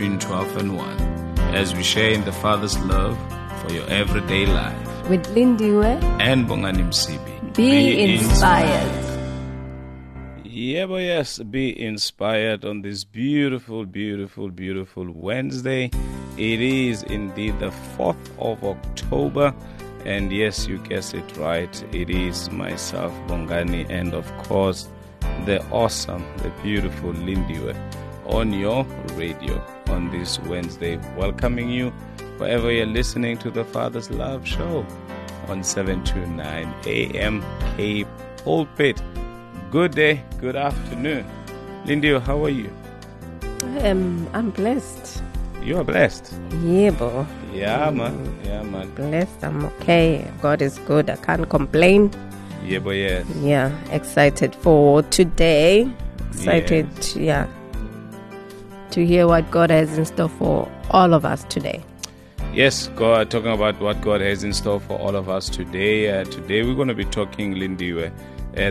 between 12 and 1 as we share in the Father's love for your everyday life. With Lindiwe, And Bongani Msibi. be, inspired. Yeah, but yes, be inspired on this beautiful, beautiful, beautiful Wednesday. It is indeed the 4th of October. And yes, you guessed it right. It is myself, Bongani, and of course, the awesome, the beautiful Lindiwe on your radio on this Wednesday, welcoming you wherever you're listening to the Father's Love Show on 729 AM Cape Pulpit. Good day, good afternoon. Lindy, how are you? Um, I'm blessed. You are blessed. Yeah, bro. Yeah, man. Yeah, man. Blessed. I'm okay. God is good. I can't complain. Yeah, but yes. Yeah, excited for today. Excited, yeah, to hear what God has in store for all of us today. Yes, God, talking about what God has in store for all of us today. Uh, today we're going to be talking, Lindy, uh,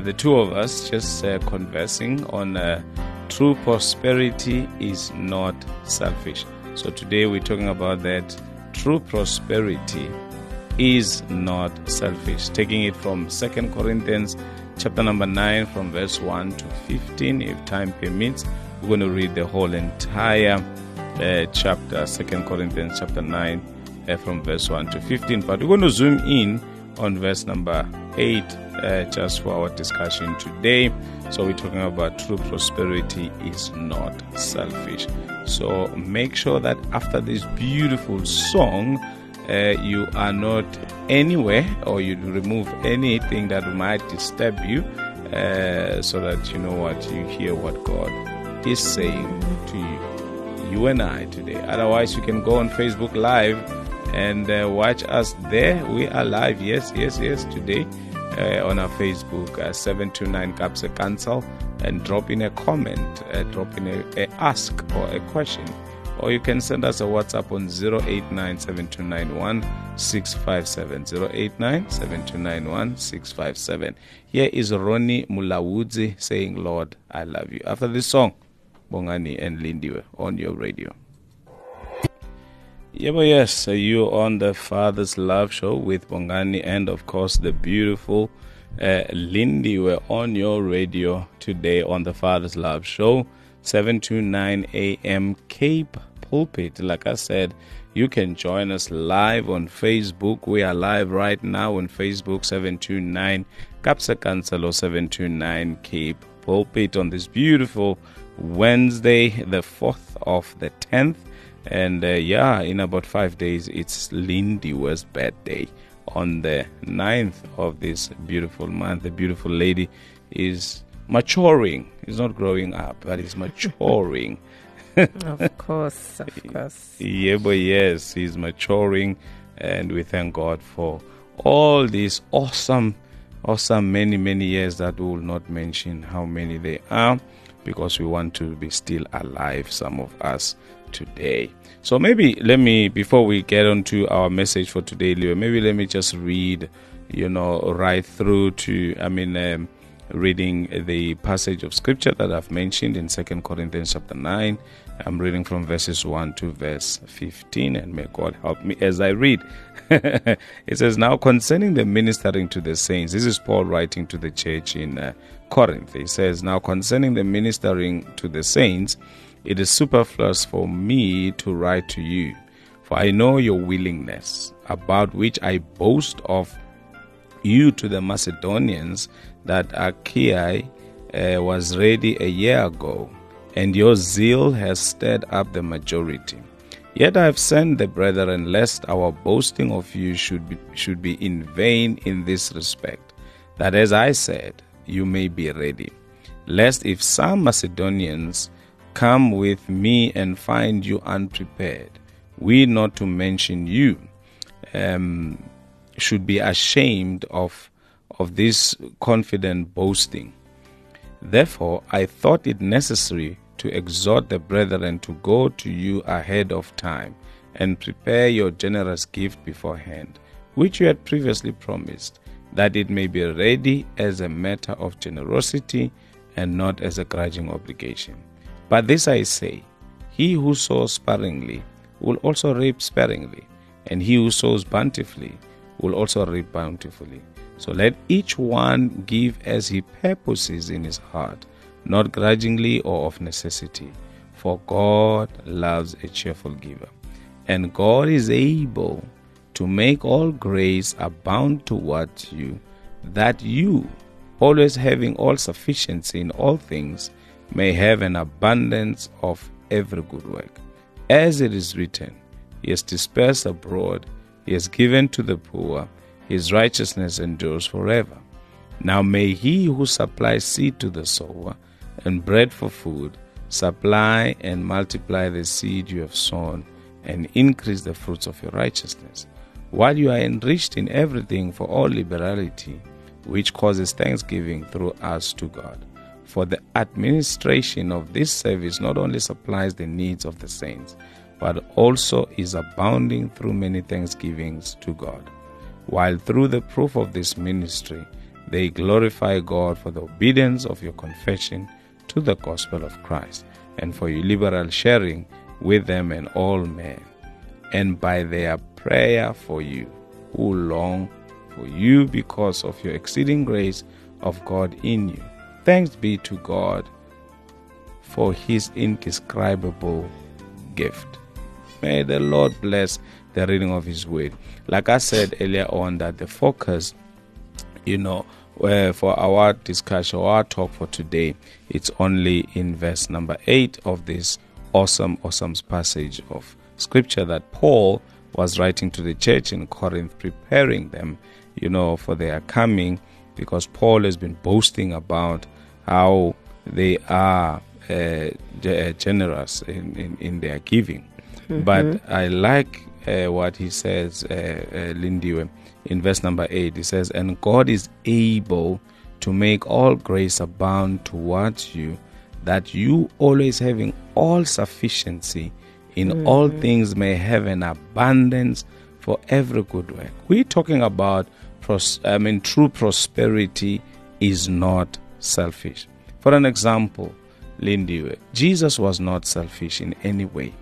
the two of us just uh, conversing on uh, true prosperity is not selfish. So today we're talking about that true prosperity is not selfish. Taking it from Second Corinthians chapter number 9 from verse 1 to 15 if time permits. We're going to read the whole entire uh, chapter, Second Corinthians chapter 9, uh, from verse 1 to 15. But we're going to zoom in on verse number 8 uh, just for our discussion today. So we're talking about true prosperity is not selfish. So make sure that after this beautiful song, uh, you are not anywhere or you remove anything that might disturb you uh, so that you know what you hear what God is saying to you, you and I today. Otherwise, you can go on Facebook Live and uh, watch us there. We are live, yes, yes, yes, today uh, on our Facebook, uh, 729 Kaapse Kansel, and drop in a comment, uh, drop in a, a ask or a question. Or you can send us a WhatsApp on 089 Here is Ronnie Mulawudzi saying, Lord, I love you. After this song, Bongani and Lindiwe on your radio. Yeah, but yes, you on the Father's Love Show with Bongani and, of course, the beautiful uh. We're on your radio today on the Father's Love Show, 7 to 9 a.m. Cape Pulpit. Like I said, you can join us live on Facebook. We are live right now on Facebook, 729 Capsa Cancelo 729 Cape Pulpit on this beautiful Wednesday, the 4th of the 10th. And uh, yeah, in about five days, it's Lindiwe's birthday. On the 9th of this beautiful month, the beautiful lady is maturing. He's not growing up, but he's maturing. of course, of course. yeah, but yes, he's maturing. And we thank God for all these awesome, awesome many, many years that we will not mention how many they are because we want to be still alive, some of us today. So maybe let me, before we get on to our message for today, Leo, maybe let me just read, you know, right through to, I mean, um, reading the passage of scripture that I've mentioned in Second Corinthians chapter 9. I'm reading from verses 1 to verse 15, and may God help me as I read. it says, Now concerning the ministering to the saints, this is Paul writing to the church in uh, Corinth. He says, Now concerning the ministering to the saints, it is superfluous for me to write to you, for I know your willingness, about which I boast of you to the Macedonians, that Achaia uh, was ready a year ago, and your zeal has stirred up the majority. Yet I have sent the brethren, lest our boasting of you should be, should be in vain in this respect, that as I said, you may be ready. Lest if some Macedonians come with me and find you unprepared, we, not to mention you, um, should be ashamed of, of this confident boasting. Therefore, I thought it necessary to exhort the brethren to go to you ahead of time and prepare your generous gift beforehand, which you had previously promised, that it may be ready as a matter of generosity and not as a grudging obligation. But this I say he who sows sparingly will also reap sparingly, and he who sows bountifully will also reap bountifully. So let each one give as he purposes in his heart, not grudgingly or of necessity, for God loves a cheerful giver. And God is able to make all grace abound towards you, that you, always having all sufficiency in all things, may have an abundance of every good work. As it is written, He has dispersed abroad, He has given to the poor, His righteousness endures forever. Now may He who supplies seed to the sower and bread for food supply and multiply the seed you have sown and increase the fruits of your righteousness, while you are enriched in everything for all liberality, which causes thanksgiving through us to God. For the administration of this service not only supplies the needs of the saints, but also is abounding through many thanksgivings to God. While through the proof of this ministry, they glorify God for the obedience of your confession to the gospel of Christ, and for your liberal sharing with them and all men, and by their prayer for you, who long for you because of your exceeding grace of God in you. Thanks be to God for his indescribable gift. May the Lord bless the reading of his word. Like I said earlier on, that the focus, you know, uh, for our discussion our talk for today, it's only in verse number 8 of this awesome, awesome passage of scripture that Paul was writing to the church in Corinth, preparing them, you know, for their coming, because Paul has been boasting about how they are uh, generous in, in, in, their giving. Mm-hmm. But I like uh, what he says, uh, uh, Lindiwe, in verse number 8. He says, And God is able to make all grace abound towards you, that you always having all sufficiency in mm-hmm. all things may have an abundance for every good work. We're talking about, pros- I mean, true prosperity is not selfish. For an example, Lindy, Jesus was not selfish in any way.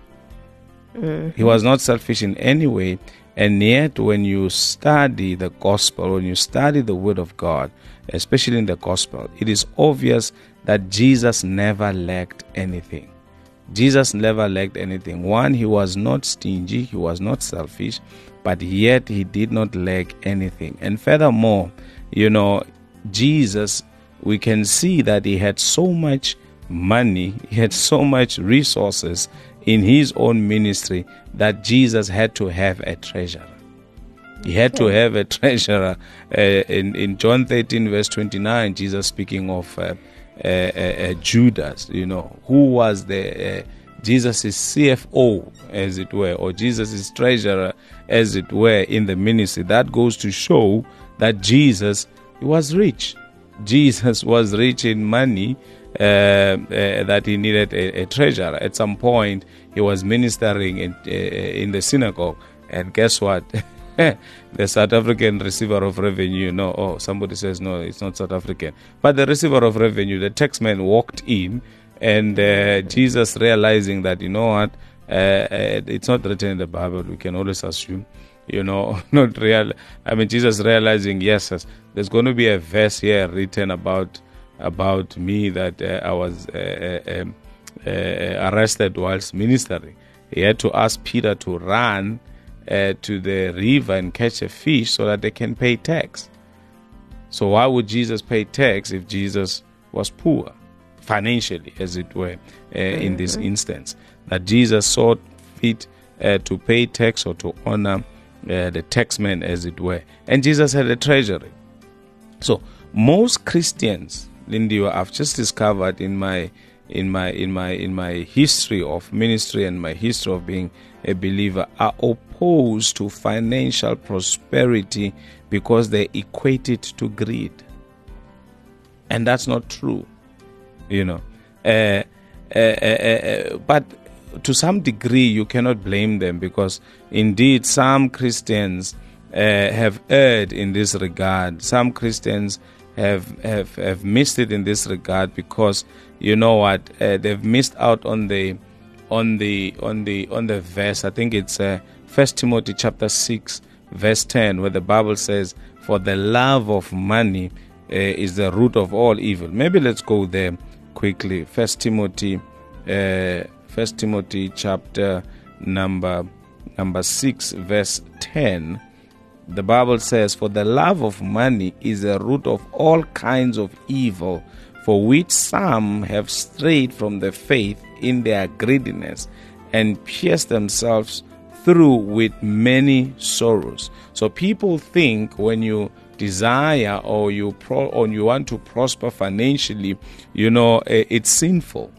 He was not selfish in any way. And yet, when you study the gospel, when you study the word of God, especially in the gospel, it is obvious that Jesus never lacked anything. Jesus never lacked anything. One, he was not stingy, he was not selfish, but yet he did not lack anything. And furthermore, you know, Jesus, we can see that he had so much money, he had so much resources in his own ministry that Jesus had to have a treasurer. He had to have a treasurer. Uh, in, in John 13, verse 29, Jesus speaking of uh, uh, uh, Judas, you know, who was the uh, Jesus' CFO, as it were, or Jesus' treasurer, as it were, in the ministry. That goes to show that Jesus was rich. Jesus was rich in money uh, uh, that he needed a, a, treasurer. At some point, he was ministering in, uh, in the synagogue, and guess what? the South African receiver of revenue, no, oh, somebody says no, it's not South African, but the receiver of revenue, the taxman walked in, and uh, Jesus realizing that you know what, uh, uh, it's not written in the Bible. We can always assume, you know, not real. I mean, Jesus realizing yes there's going to be a verse here written about about me that uh, I was uh, uh, um, arrested whilst ministering. He had to ask Peter to run uh, to the river and catch a fish so that they can pay tax. So, why would Jesus pay tax if Jesus was poor, financially, as it were, uh, in this mm-hmm. instance? That Jesus saw fit uh, to pay tax or to honor uh, the taxman, as it were. And Jesus had a treasury. So, most Christians, Lindy, I've just discovered in my in my in my in my history of ministry and my history of being a believer are opposed to financial prosperity because they equate it to greed. And that's not true. You know. Uh, uh, uh, but to some degree, you cannot blame them because indeed some Christians have erred in this regard. Some Christians have, have have missed it in this regard because you know what uh, they've missed out on the on the on the on the verse. I think it's uh, First Timothy chapter six verse ten, where the Bible says, "For the love of money uh, is the root of all evil." Maybe let's go there quickly. First Timothy, uh, First Timothy chapter number number six verse ten the Bible says, For the love of money is the root of all kinds of evil, for which some have strayed from the faith in their greediness and pierced themselves through with many sorrows. So people think when you desire or you pro or you want to prosper financially, you know, eh, it's sinful.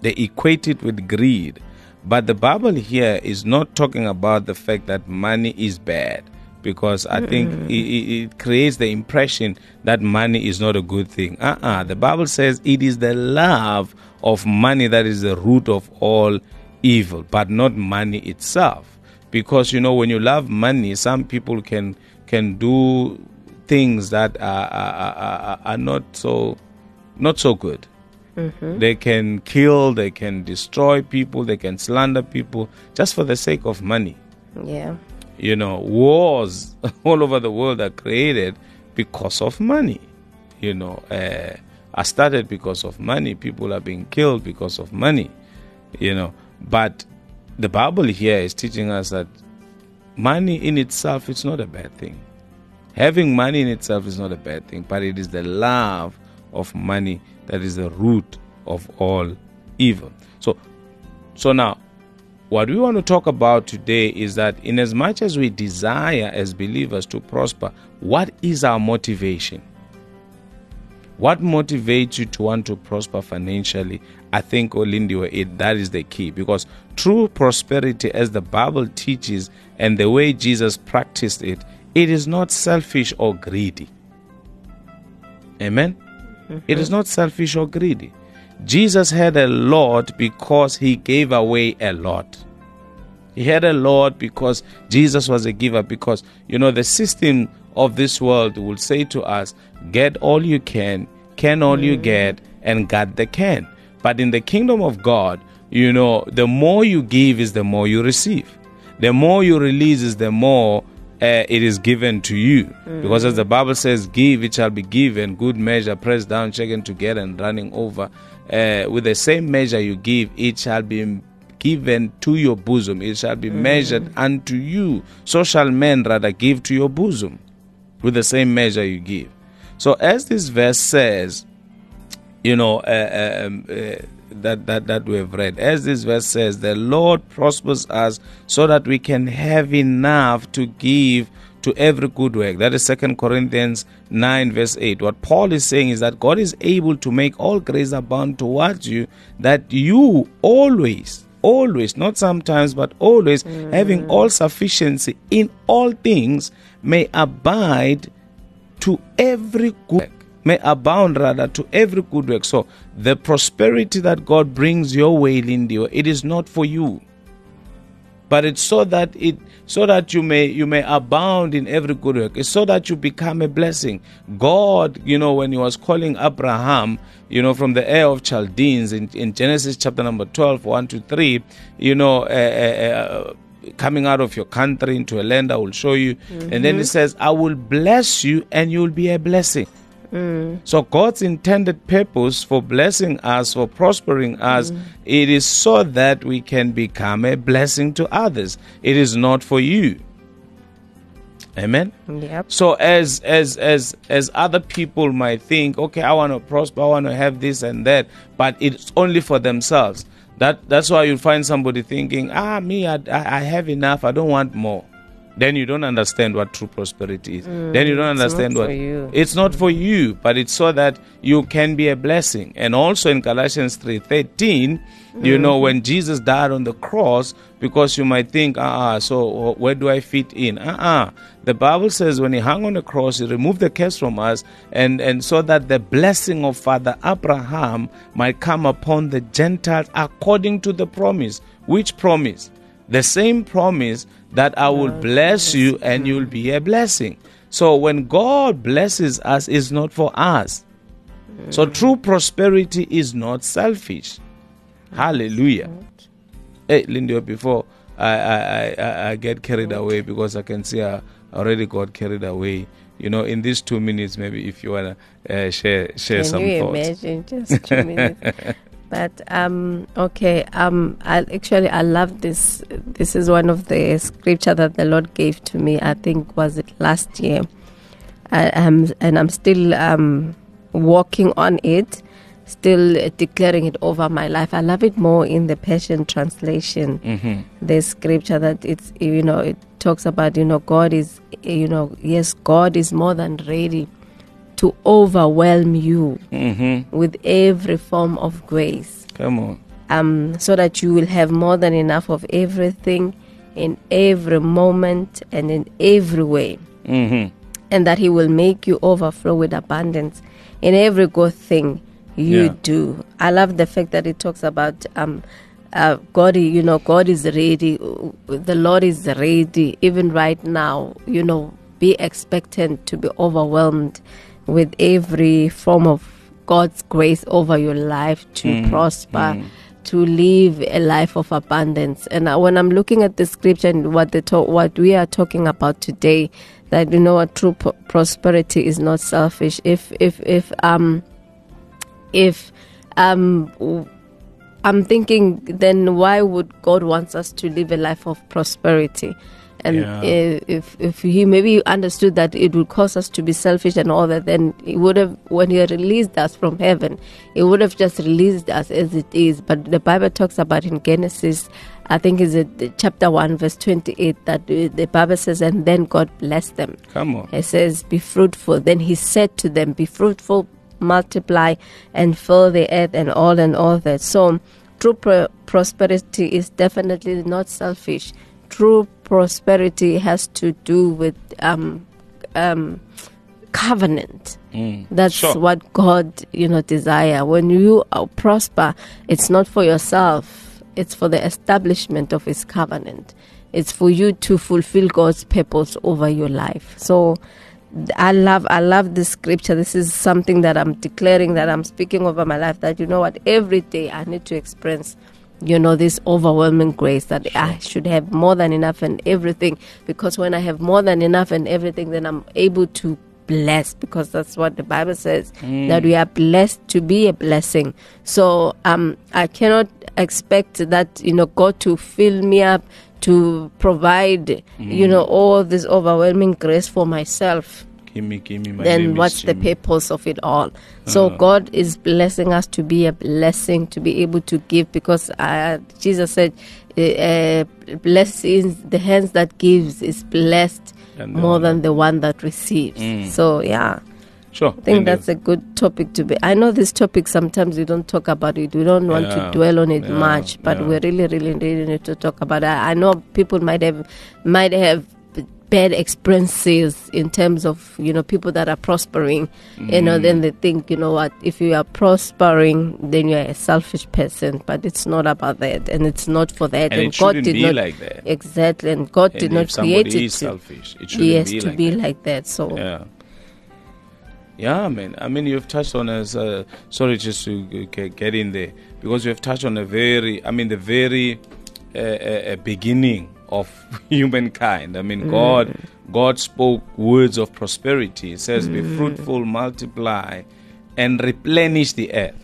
They equate it with greed. But the Bible here is not talking about the fact that money is bad because I think it, it, creates the impression that money is not a good thing. Uh uh-uh. uh The Bible says it is the love of money that is the root of all evil, but not money itself. Because you know, when you love money, some people can can do things that are, are, are, are not so not so good. Mm-hmm. They can kill, they can destroy people, they can slander people just for the sake of money. Yeah. You know, wars all over the world are created because of money. You know, uh, I started because of money. People are being killed because of money. You know, but the Bible here is teaching us that money in itself is not a bad thing. Having money in itself is not a bad thing, but it is the love of money that is the root of all evil. So, so now, what we want to talk about today is that, in as much as we desire as believers to prosper, what is our motivation? What motivates you to want to prosper financially? I think, Olindiwe, it, that is the key because true prosperity, as the Bible teaches and the way Jesus practiced it, it is not selfish or greedy. Amen? Mm-hmm. It is not selfish or greedy. Jesus had a lot because he gave away a lot. He had a lot because Jesus was a giver. Because, you know, the system of this world will say to us, get all you can, can all you mm. get, and God the can. But in the kingdom of God, you know, the more you give is the more you receive. The more you release is the more uh, it is given to you. Mm. Because as the Bible says, give, it shall be given, good measure, pressed down, shaken together, and running over. Uh, with the same measure you give, it shall be given to your bosom. It shall be mm. measured unto you. So shall men rather give to your bosom with the same measure you give. So, as this verse says, you know, uh, uh um, uh, that, that, that we have read. As this verse says, the Lord prospers us so that we can have enough to give to every good work. That is Second Corinthians 9, verse 8. What Paul is saying is that God is able to make all grace abound towards you, that you always, always, not sometimes, but always, mm. having all sufficiency in all things, may abide to every good work may abound rather to every good work. So the prosperity that God brings your way, Lindy, it is not for you. But it's so that it so that you may you may abound in every good work. It's so that you become a blessing. God, you know, when he was calling Abraham, you know, from the Ur of Chaldeans in, in Genesis chapter number 12, 1 to 3, you know, uh, uh, uh, coming out of your country into a land I will show you. Mm-hmm. And then he mm-hmm. says, I will bless you and you will be a blessing. Mm. So God's intended purpose for blessing us, for prospering us, mm. it is so that we can become a blessing to others. It is not for you. Amen. Yep. So as as as as other people might think, okay, I want to prosper, I want to have this and that, but it's only for themselves. That that's why you find somebody thinking, ah, me, I, I have enough, I don't want more. Then you don't understand what true prosperity is. then you don't Mm, it's not understand for what you. it's not for you, but it's so that you can be a blessing. And also in Galatians 3:13, you know when Jesus died on the cross because you might think, "Ah, so where do I fit in?" Uh-uh. The Bible says when he hung on the cross, he removed the curse from us and and so that the blessing of Father Abraham might come upon the Gentiles according to the promise. Which promise? The same promise that I will bless you and you'll be a blessing. So when God blesses us, it's not for us. So true prosperity is not selfish. Hallelujah. Hey, Lindy, before I, I, I- I, I get carried away because I can see I already got carried away. You know, in these two minutes, maybe if you wanna uh, share share Can some you thoughts. imagine just two minutes? But um, okay, um, I actually I love this. This is one of the scripture that the Lord gave to me. I think was it last year, I, am and I'm still um, working on it, still declaring it over my life. I love it more in the Passion translation. Mm-hmm. The scripture that it's you know it talks about you know God is you know yes God is more than ready to overwhelm you Mm-hmm. with every form of grace, Come on. um, so that you will have more than enough of everything in every moment and in every way, Mm-hmm. and that He will make you overflow with abundance in every good thing you Yeah. do. I love the fact that it talks about. Um, uh, God, you know, God is ready. The Lord is ready. Even right now, you know, be expectant to be overwhelmed with every form of God's grace over your life to Mm, prosper, to live a life of abundance. And uh, when I'm looking at the scripture and what the to- what we are talking about today, that you know, what true pro- prosperity is not selfish. If if if um if um w- I'm thinking then why would God wants us to live a life of prosperity? And Yeah. if if he maybe understood that it would cause us to be selfish and all that, then he would have when he released us from heaven, he would have just released us as it is. But the Bible talks about in Genesis, I think is it chapter one verse twenty eight that the Bible says, and then God blessed them. Come on. it says, Be fruitful. Then he said to them, Be fruitful, multiply, and fill the earth, and all and all that. So, true pro- prosperity is definitely not selfish. True prosperity has to do with um, um, covenant. Mm. That's Sure. what God, you know, desire. When you uh, prosper, it's not for yourself. It's for the establishment of His covenant. It's for you to fulfill God's purpose over your life. So, I love, I love this scripture. This is something that I'm declaring, that I'm speaking over my life. That you know what, every day I need to experience, you know, this overwhelming grace that I should have more than enough and everything. Because when I have more than enough and everything, then I'm able to bless because that's what the Bible says that we are blessed to be a blessing. So um, I cannot expect that you know God to fill me up to provide you know all this overwhelming grace for myself. Gimme, gimme, my name Then what's the purpose of it all? So Uh. God is blessing us to be a blessing, to be able to give, because uh, Jesus said, uh, "Blessings, the hands that gives is blessed more one than the one that receives." Mm. So yeah, Sure. I think that's a good topic to be. I know this topic sometimes we don't talk about it. We don't want Yeah, to dwell on it yeah, much, but yeah. we really, really, really need to talk about it. I know people might have might have bad experiences in terms of you know people that are prospering. You know, Mm. then they think you know what if you are prospering, then you are a selfish person. But it's not about that, and it's not for that. and it God did be not like that. exactly, and God And did not create it selfish, it shouldn't yes be to like be that. like that. So Yeah. Yeah, man. I mean, you've touched on as Uh, sorry, just to get in there because you've touched on a very, I mean, the very uh, uh, uh, beginning of humankind. I mean, God, God spoke words of prosperity. It says, "Be fruitful, multiply, and replenish the earth."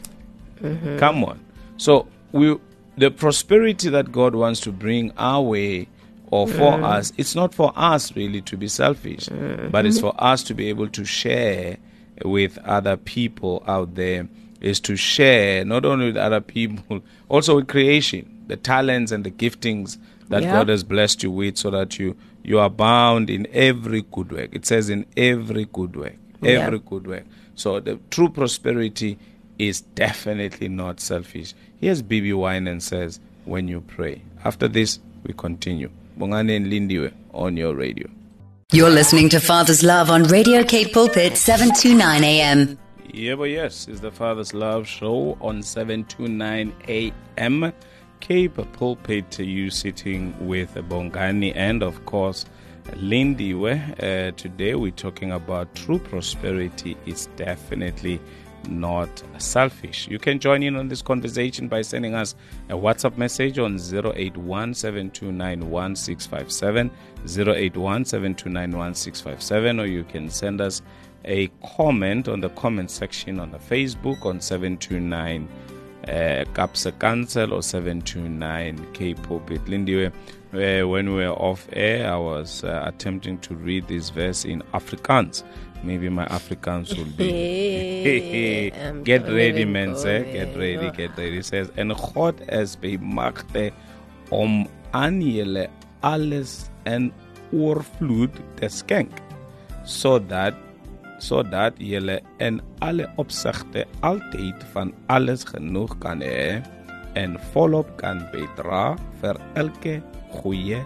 Come on. So we, the prosperity that God wants to bring our way or for mm. us, it's not for us really to be selfish, mm. but it's for us to be able to share with other people out there. Is to share not only with other people, also with creation, the talents and the giftings that Yeah. God has blessed you with so that you you are bound in every good work. It says in every good work. Yeah. Every good work. So the true prosperity is definitely not selfish. Here's BeBe Winans says, when you pray. After this, we continue. Bongani and Lindiwe on your radio. You're listening to Father's Love on Radio Cape Pulpit 729 AM. Yeah, but yes, it's the Father's Love Show on 729 AM. Cape Pulpit, you sitting with Bongani and, of course, Lindiwe. Uh, today we're talking about true prosperity is definitely not selfish. You can join in on this conversation by sending us a WhatsApp message on 081 729 081 or you can send us a comment on the comment section on the Facebook on 729 uh, Kaapse Kansel or 729 K Pulpit Lindiwe. Where when we were off air, I was uh, attempting to read this verse in Afrikaans. Maybe my Afrikaans will be. Get ready, man. Say, get ready, get ready. It says, En God is by magte om aan julle alles en oorvloed te skenk, sodat sodat julle in alle opsigte altyd van alles genoeg kan hê en volop kan bydra vir elke goeie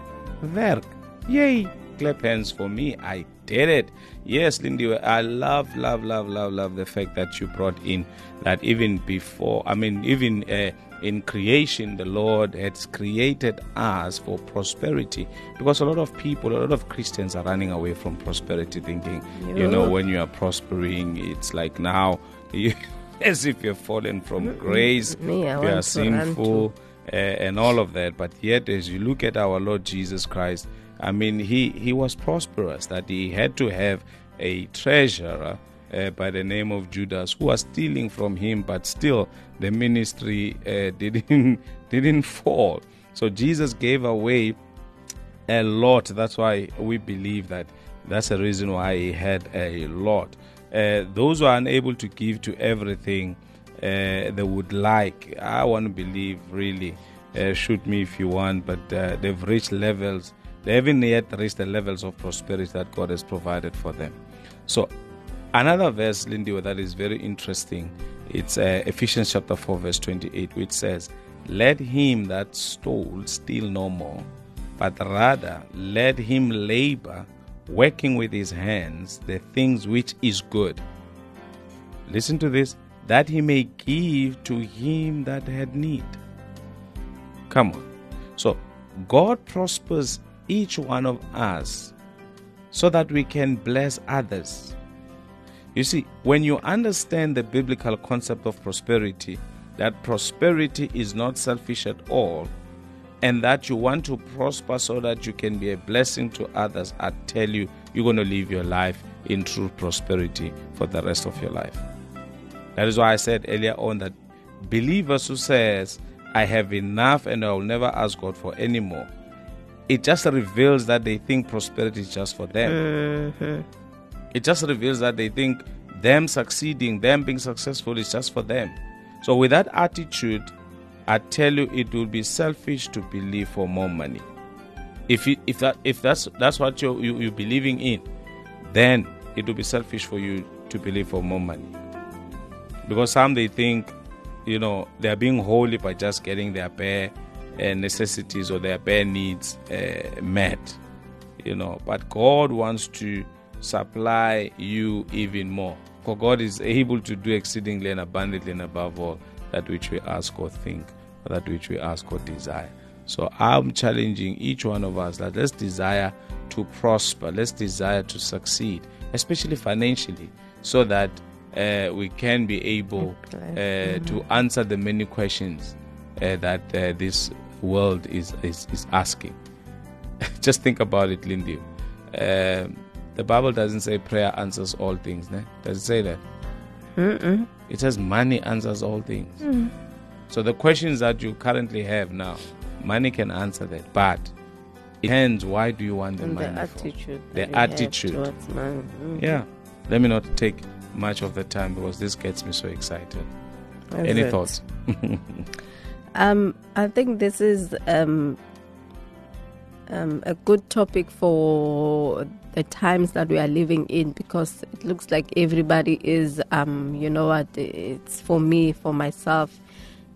werk. Yay! Clap hands for me. I did it. Yes, Lindy, I love, love, love, love, love the fact that you brought in that even before, I mean, even uh, in creation, the Lord has created us for prosperity. Because a lot of people, a lot of Christians are running away from prosperity, thinking, you know, when you are prospering, it's like now, you, as if you're fallen from grace, Me, I you are want to run sinful, uh, and all of that. But yet, as you look at our Lord Jesus Christ, I mean, he, he was prosperous, that he had to have a treasurer uh, by the name of Judas who was stealing from him, but still the ministry uh, didn't, didn't fall. So Jesus gave away a lot. That's why we believe that that's the reason why he had a lot. Uh, those who are unable to give to everything uh, they would like, I want to believe really, uh, shoot me if you want, but uh, they've reached levels, they haven't yet reached the levels of prosperity that God has provided for them. So, another verse, Lindy, that is very interesting. It's uh, Ephesians chapter 4, verse 28, which says, Let him that stole steal no more, but rather let him labor, working with his hands the things which is good. Listen to this that he may give to him that had need. Come on. So, God prospers each one of us so that we can bless others. You see, when you understand the biblical concept of prosperity, that prosperity is not selfish at all, and that you want to prosper so that you can be a blessing to others, I tell you, you're going to live your life in true prosperity for the rest of your life. That is why I said earlier on that believers who says, I have enough and I will never ask God for any more, it just reveals that they think prosperity is just for them. Mm-hmm. It just reveals that they think them succeeding, them being successful is just for them. So with that attitude, I tell you it will be selfish to believe for more money. If if that if that's that's what you're you, you're believing in, then it will be selfish for you to believe for more money. Because some they think, you know, they are being holy by just getting their bare uh, necessities or their bare needs uh, met you know but god wants to supply you even more. For god is able to do exceedingly and abundantly and above all that which we ask or think or that which we ask or desire so i'm challenging each one of us that let's desire to prosper. Let's desire to succeed especially financially so that uh, we can be able uh, to answer the many questions uh, that uh, this world is, is, is asking. Just think about it, Lindy. The Bible doesn't say prayer answers all things. Ne? Does it say that? Mm-mm. It says money answers all things. So the questions that you currently have now, money can answer that. But it depends why do you want the And the money for? attitude. The that you have attitude. Mm. Yeah. Let me not take much of the time because this gets me so excited. That's Any it. thoughts? Um, I think this is um, um, a good topic for the times that we are living in because it looks like everybody is, um, you know what, it's for me, for myself.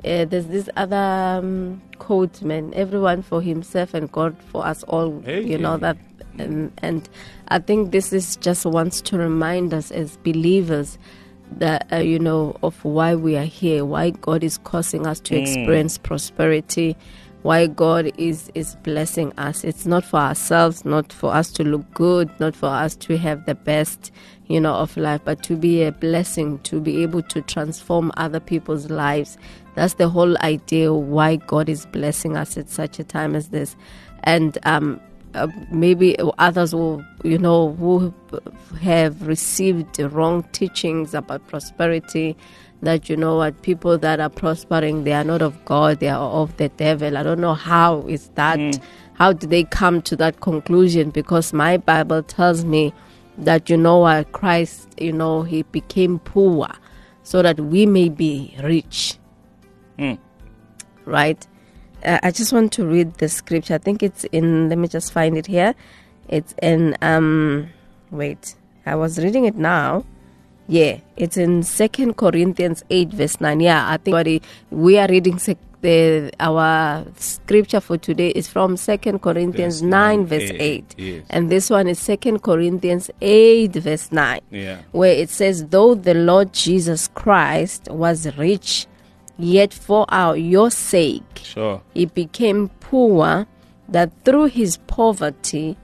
Uh, there's this other um, quote, man, everyone for himself and God for us all, Hey. you know, that. And, and I think this is just wants to remind us as believers that, uh, you know, of why we are here, why God is causing us to experience prosperity, why God is is blessing us. It's not for ourselves, not for us to look good, not for us to have the best, you know, of life, but to be a blessing, to be able to transform other people's lives. That's the whole idea why God is blessing us at such a time as this. And um uh, maybe others will, you know, who have received wrong teachings about prosperity. That you know what people that are prospering, they are not of God, they are of the devil. I don't know how is that. How do they come to that conclusion? Because my Bible tells me that you know what Christ, you know, he became poor so that we may be rich. Right? Uh, I just want to read the scripture. I think it's in. Let me just find it here. It's in. Um, wait, I was reading it now. Yeah, it's in Second Corinthians eight verse nine. Yeah, I think we are reading sec- the our scripture for today is from Second Corinthians Verse nine nine, verse eight, eight, yes. and this one is Second Corinthians eight verse nine Yeah. where it says, Though the Lord Jesus Christ was rich, yet for our your sake Sure. he became poor, that through his poverty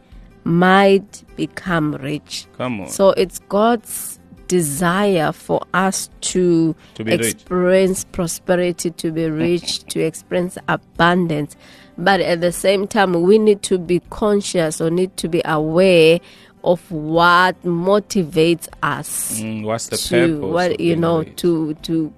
might become rich. Come on. So it's God's desire for us to, To be rich. experience prosperity, to be rich, to experience abundance. But at the same time, we need to be conscious or need to be aware of what motivates us Mm, what's the to purpose? what you know rich? to to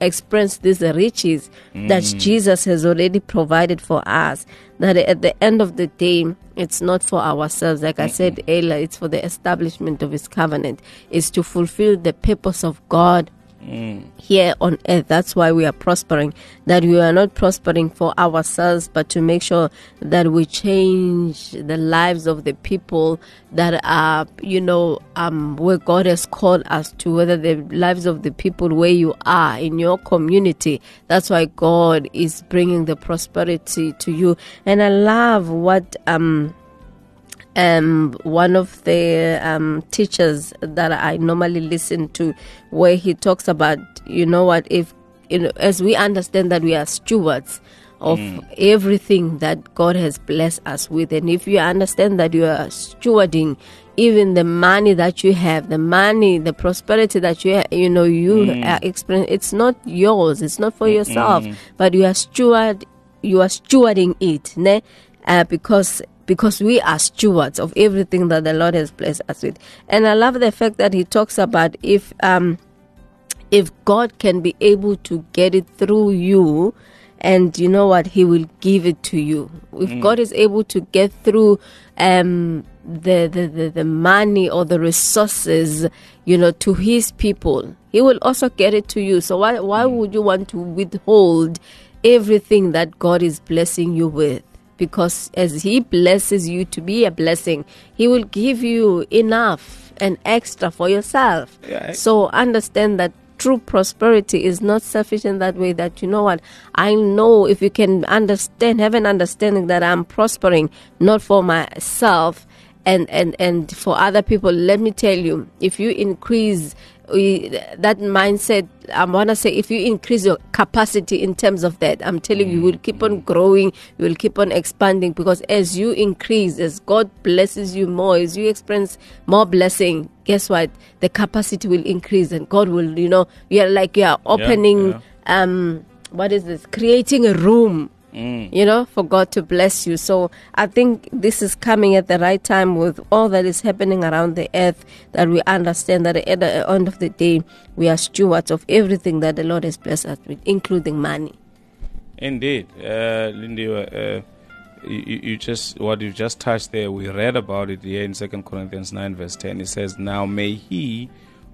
experience these riches that Mm. Jesus has already provided for us. That at the end of the day, it's not for ourselves. Like I said earlier, it's for the establishment of His covenant. It's to fulfill the purpose of God Here on earth. That's why we are prospering. That we are not prospering for ourselves, but to make sure that we change the lives of the people that are, you know, um, where God has called us to, whether the lives of the people where you are in your community. That's why God is bringing the prosperity to you. And I love what, um, um, one of the um, teachers that I normally listen to, where he talks about, you know what, if you know, as we understand that we are stewards of everything that God has blessed us with, and if you understand that you are stewarding even the money that you have, the money, the prosperity that you you know you are experience, it's not yours, it's not for yourself, but you are steward, you are stewarding it, ne? Uh, because because we are stewards of everything that the Lord has blessed us with. And I love the fact that he talks about if um if God can be able to get it through you and you know what he will give it to you. If god is able to get through um the, the the the money or the resources you know to his people he will also get it to you. So why why would you want to withhold everything that god is blessing you with because as he blesses you to be a blessing he will give you enough and extra for yourself. Yeah, so understand that true prosperity is not sufficient that way that you know what i know if you can understand have an understanding that i'm prospering not for myself and and and for other people. Let me tell you if you increase we, that mindset i want to say if you increase your capacity in terms of that i'm telling you you will keep on growing you will keep on expanding because as you increase as god blesses you more as you experience more blessing guess what? The capacity will increase and god will you know you are like you are opening yeah. um what is this? Creating a room you know, for God to bless you. So I think this is coming at the right time with all that is happening around the earth, that we understand that at the end of the day, we are stewards of everything that the Lord has blessed us with, including money. Indeed, uh, Lindy, uh, you, you just what you just touched there. We read about it here in Second Corinthians nine verse ten. It says, "Now may He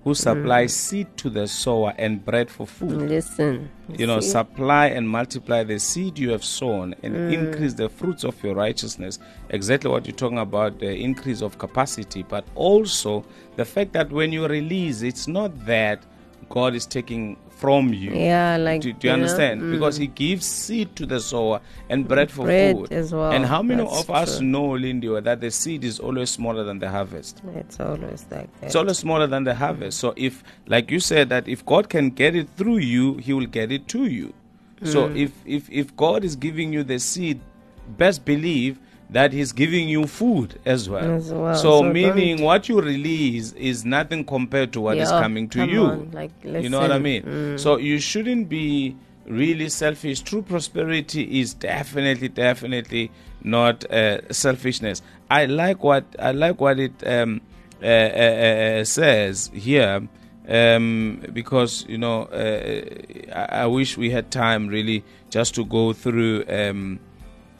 who supplies mm. seed to the sower and bread for food. Listen. You know, see? supply and multiply the seed you have sown and mm. increase the fruits of your righteousness. Exactly what you're talking about the increase of capacity, but also the fact that when you release, it's not that God is taking from you. Yeah, like, do, do you you understand? Because He gives seed to the sower and bread for Bread food. as well, And how many that's of us true. know, Lindy, that the seed is always smaller than the harvest? It's always like that. It's always smaller than the harvest. So if, like you said, that if God can get it through you, He will get it to you. So Hmm. if if if God is giving you the seed, best believe that He's giving you food as well. As well. So, So meaning what you release is nothing compared to what is Yeah, coming to come you. on, like, you know what I listen, Mm. mean? So you shouldn't be really selfish. True prosperity is definitely, definitely not uh, selfishness. I like what I like what it um, uh, uh, uh, says here. Um, because you know, uh, I, I wish we had time really just to go through um, uh,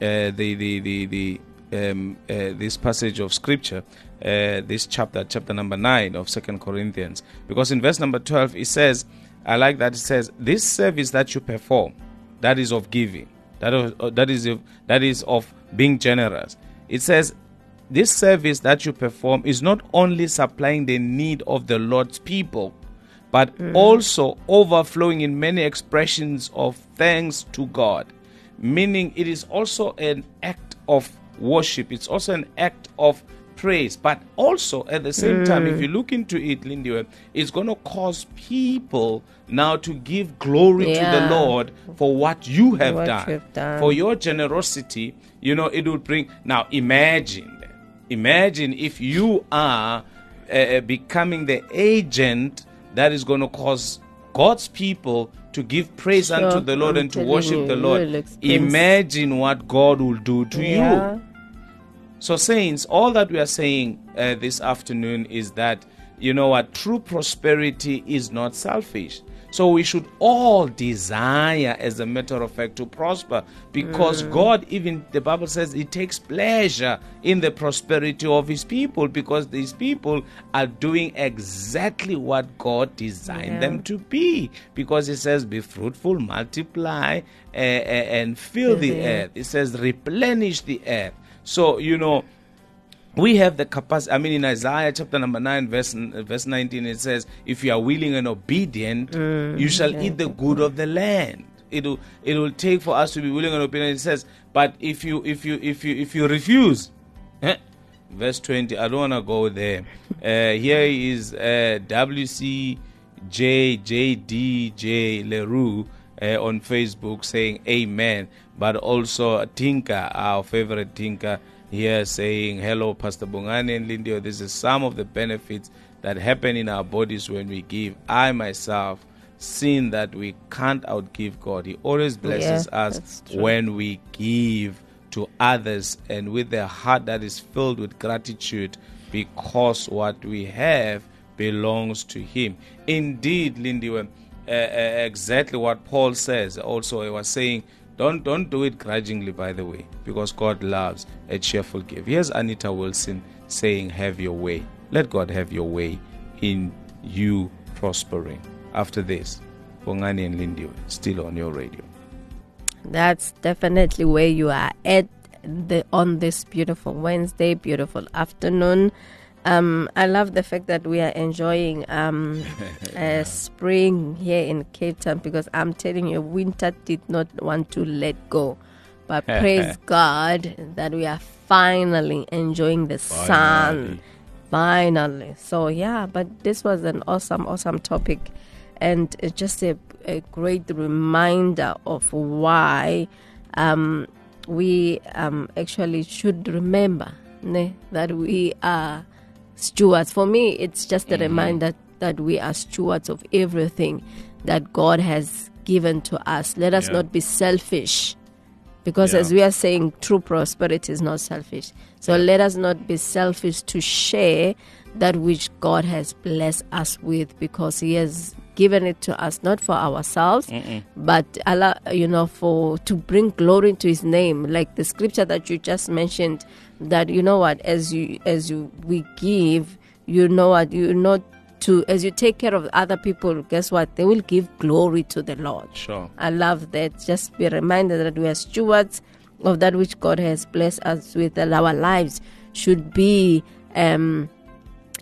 the the the, the um, uh, this passage of scripture, uh, this chapter, chapter number nine of Second Corinthians, because in verse number twelve it says, I like that it says, "This service that you perform, that is of giving, that of, uh, that is of, that is of being generous." It says, "This service that you perform is not only supplying the need of the Lord's people." But also overflowing in many expressions of thanks to God meaning it is also an act of worship. It's also an act of praise. But also at the same time if you look into it lindy it's going to cause people now to give glory to the lord for what you have What done. done. for your generosity you know it would bring now imagine imagine if you are uh, becoming the agent that is going to cause God's people to give praise Sure, unto the Lord I'm and to worship you, the Lord. Imagine what God will do to Yeah. you. So, saints, all that we are saying uh, this afternoon is that, you know what, true prosperity is not selfish. So, we should all desire, as a matter of fact, to prosper because God, even the Bible says, He takes pleasure in the prosperity of His people because these people are doing exactly what God designed Yeah. them to be. Because He says, be fruitful, multiply, uh, uh, and fill the earth. It says, replenish the earth. So, you know, we have the capacity. I mean, in Isaiah chapter number 9, verse, verse 19, it says, If you are willing and obedient, you shall eat the good of the land. It will, it will take for us to be willing and obedient. It says, But if you if you if you if you refuse, eh, verse 20, I don't want to go there. Uh, here is uh, WCJJDJ Leroux uh, on Facebook saying amen. But also Tinka, our favorite Tinka, here saying hello, Pastor Bongani and Lindiwe. This is some of the benefits that happen in our bodies when we give. I myself seen that we can't outgive God. He always blesses Yeah, us when we give to others and with a heart that is filled with gratitude because what we have belongs to Him. Indeed, Lindy, uh, uh, exactly what Paul says. Also, he was saying, don't don't do it grudgingly, by the way, because God loves a cheerful gift. Here's Anita Wilson saying, "Have your way. Let God have your way in you prospering." After this, Bongani and Lindy still on your radio. That's definitely where you are at the on this beautiful Wednesday, beautiful afternoon. Um, I love the fact that we are enjoying um, uh, spring here in Cape Town because I'm telling you, winter did not want to let go. But praise God that we are finally enjoying the sun. Finally. So, yeah, but this was an awesome, awesome topic. And it's just a, a great reminder of why um, we um, actually should remember ne, that we are stewards. For me, it's just a mm-hmm. reminder that we are stewards of everything that God has given to us. Let us Yeah. not be selfish because Yeah. as we are saying true prosperity is not selfish so let us not be selfish to share that which god has blessed us with because he has given it to us not for ourselves but Allah, you know for to bring glory to his name like the scripture that you just mentioned that you know what as you as you we give you know what you're not to as you take care of other people, guess what? They will give glory to the Lord. Sure. I love that. Just be reminded that we are stewards of that which God has blessed us with, and our lives should be um,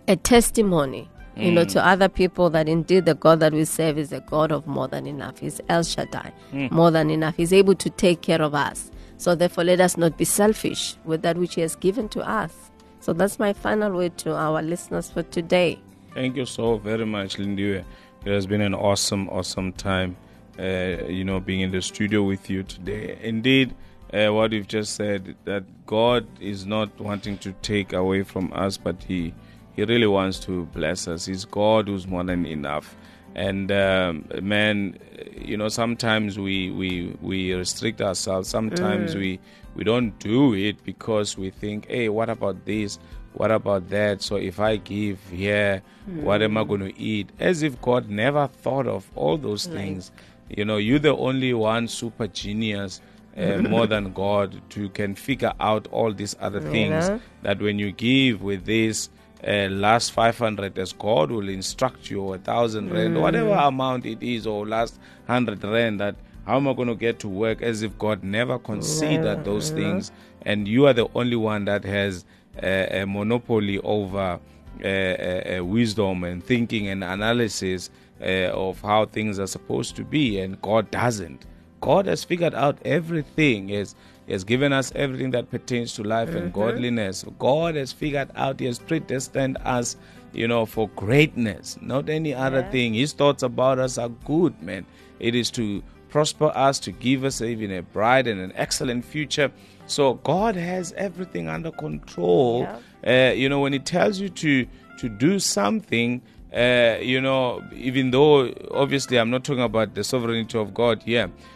a testimony. You know, to other people that indeed the God that we serve is a God of more than enough. He's El Shaddai, more than enough. He's able to take care of us. So therefore, let us not be selfish with that which He has given to us. So that's my final word to our listeners for today. Thank you so very much, Lindy. It has been an awesome, awesome time, uh, you know, being in the studio with you today. Indeed, uh, what you've just said, that God is not wanting to take away from us, but He He really wants to bless us. He's God who's more than enough. And um, man, you know, sometimes we, we we restrict ourselves. Sometimes we we don't do it because we think, hey, what about this? What about that? So if I give here, what am I going to eat? As if God never thought of all those things. You know, you're the only one super genius. Uh, more than God to can figure out all these other things know? that when you give with this uh, last 500 as God will instruct you or a thousand rand whatever amount it is or last 100 rand that how am I going to get to work as if God never considered those things? And you are the only one that has uh, a monopoly over uh, uh, wisdom and thinking and analysis uh, of how things are supposed to be and God doesn't. God has figured out everything. Has, he has given us everything that pertains to life and godliness. God has figured out, He has predestined us, you know, for greatness, not any other thing. His thoughts about us are good, man. It is to prosper us, to give us even a bright and an excellent future. So God has everything under control. Uh, you know, when He tells you to to do something, uh, you know, even though obviously I'm not talking about the sovereignty of God here, but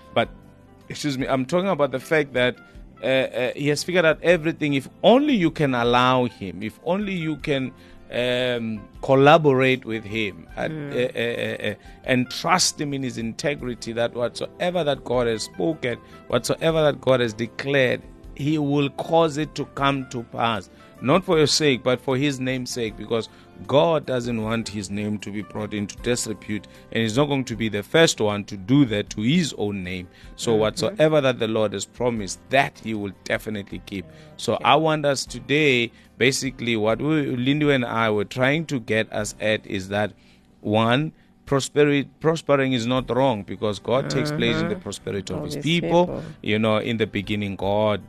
excuse me, I'm talking about the fact that uh, uh, He has figured out everything. If only you can allow Him, if only you can um, collaborate with Him and, uh, uh, uh, and trust Him in His integrity, that whatsoever that God has spoken, whatsoever that God has declared, He will cause it to come to pass not for your sake, but for his name's sake, because God doesn't want his name to be brought into disrepute, and he's not going to be the first one to do that to his own name. So, mm-hmm. whatsoever that the Lord has promised, that he will definitely keep. So, I want us today, basically, what we, and I were trying to get us at is that one, prosperity prospering is not wrong because God takes place in the mm-hmm. prosperity of his people. people. You know, in the beginning, God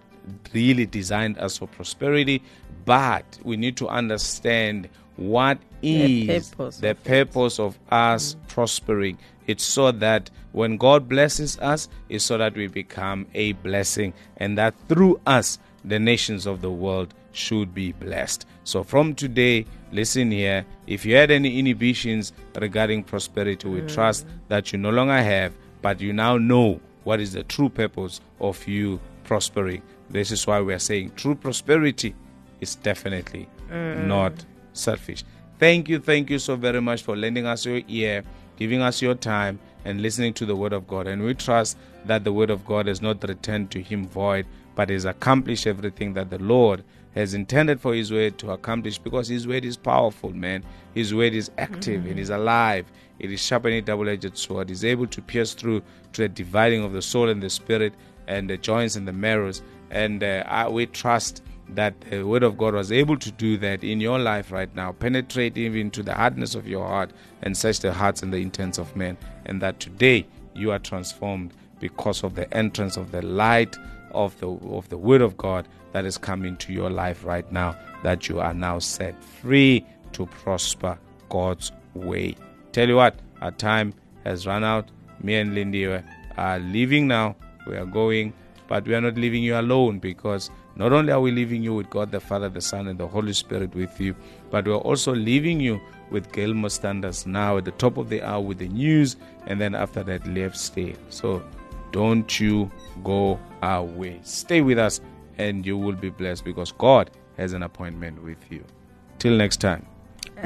really designed us for prosperity, but we need to understand what is purpose the purpose of us prospering. It's so that when God blesses us, it's so that we become a blessing, and that through us, the nations of the world should be blessed. So from today, listen here. If you had any inhibitions regarding prosperity, we trust that you no longer have, but you now know what is the true purpose of you prospering. This is why we are saying true prosperity is definitely not selfish. Thank you, thank you so very much for lending us your ear, giving us your time, and listening to the Word of God. And we trust that the Word of God has not returned to Him void, but has accomplished everything that the Lord has intended for His Word to accomplish because His Word is powerful, man. His Word is active, it is alive, it is sharp and a double edged sword, it is able to pierce through to the dividing of the soul and the spirit and the joints and the marrows. And uh, I, we trust that the word of God was able to do that in your life right now, penetrate even to the hardness of your heart and search the hearts and the intents of men, and that today you are transformed because of the entrance of the light of the of the word of God that is coming to your life right now, that you are now set free to prosper God's way. Tell you what, our time has run out. Me and Lindy are leaving now. We are going, but we are not leaving you alone because not only are we leaving you with God the Father, the Son, and the Holy Spirit with you, but we're also leaving you with Gail Mustandas now at the top of the hour with the news, and then after that, left stay. So don't you go away. Stay with us, and you will be blessed because God has an appointment with you. Till next time,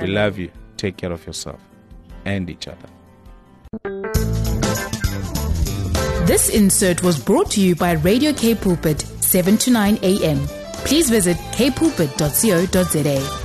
we love you. Take care of yourself and each other. This insert was brought to you by Radio K Pulpit, 7 to 9 a.m. Please visit kpulpit.co.za.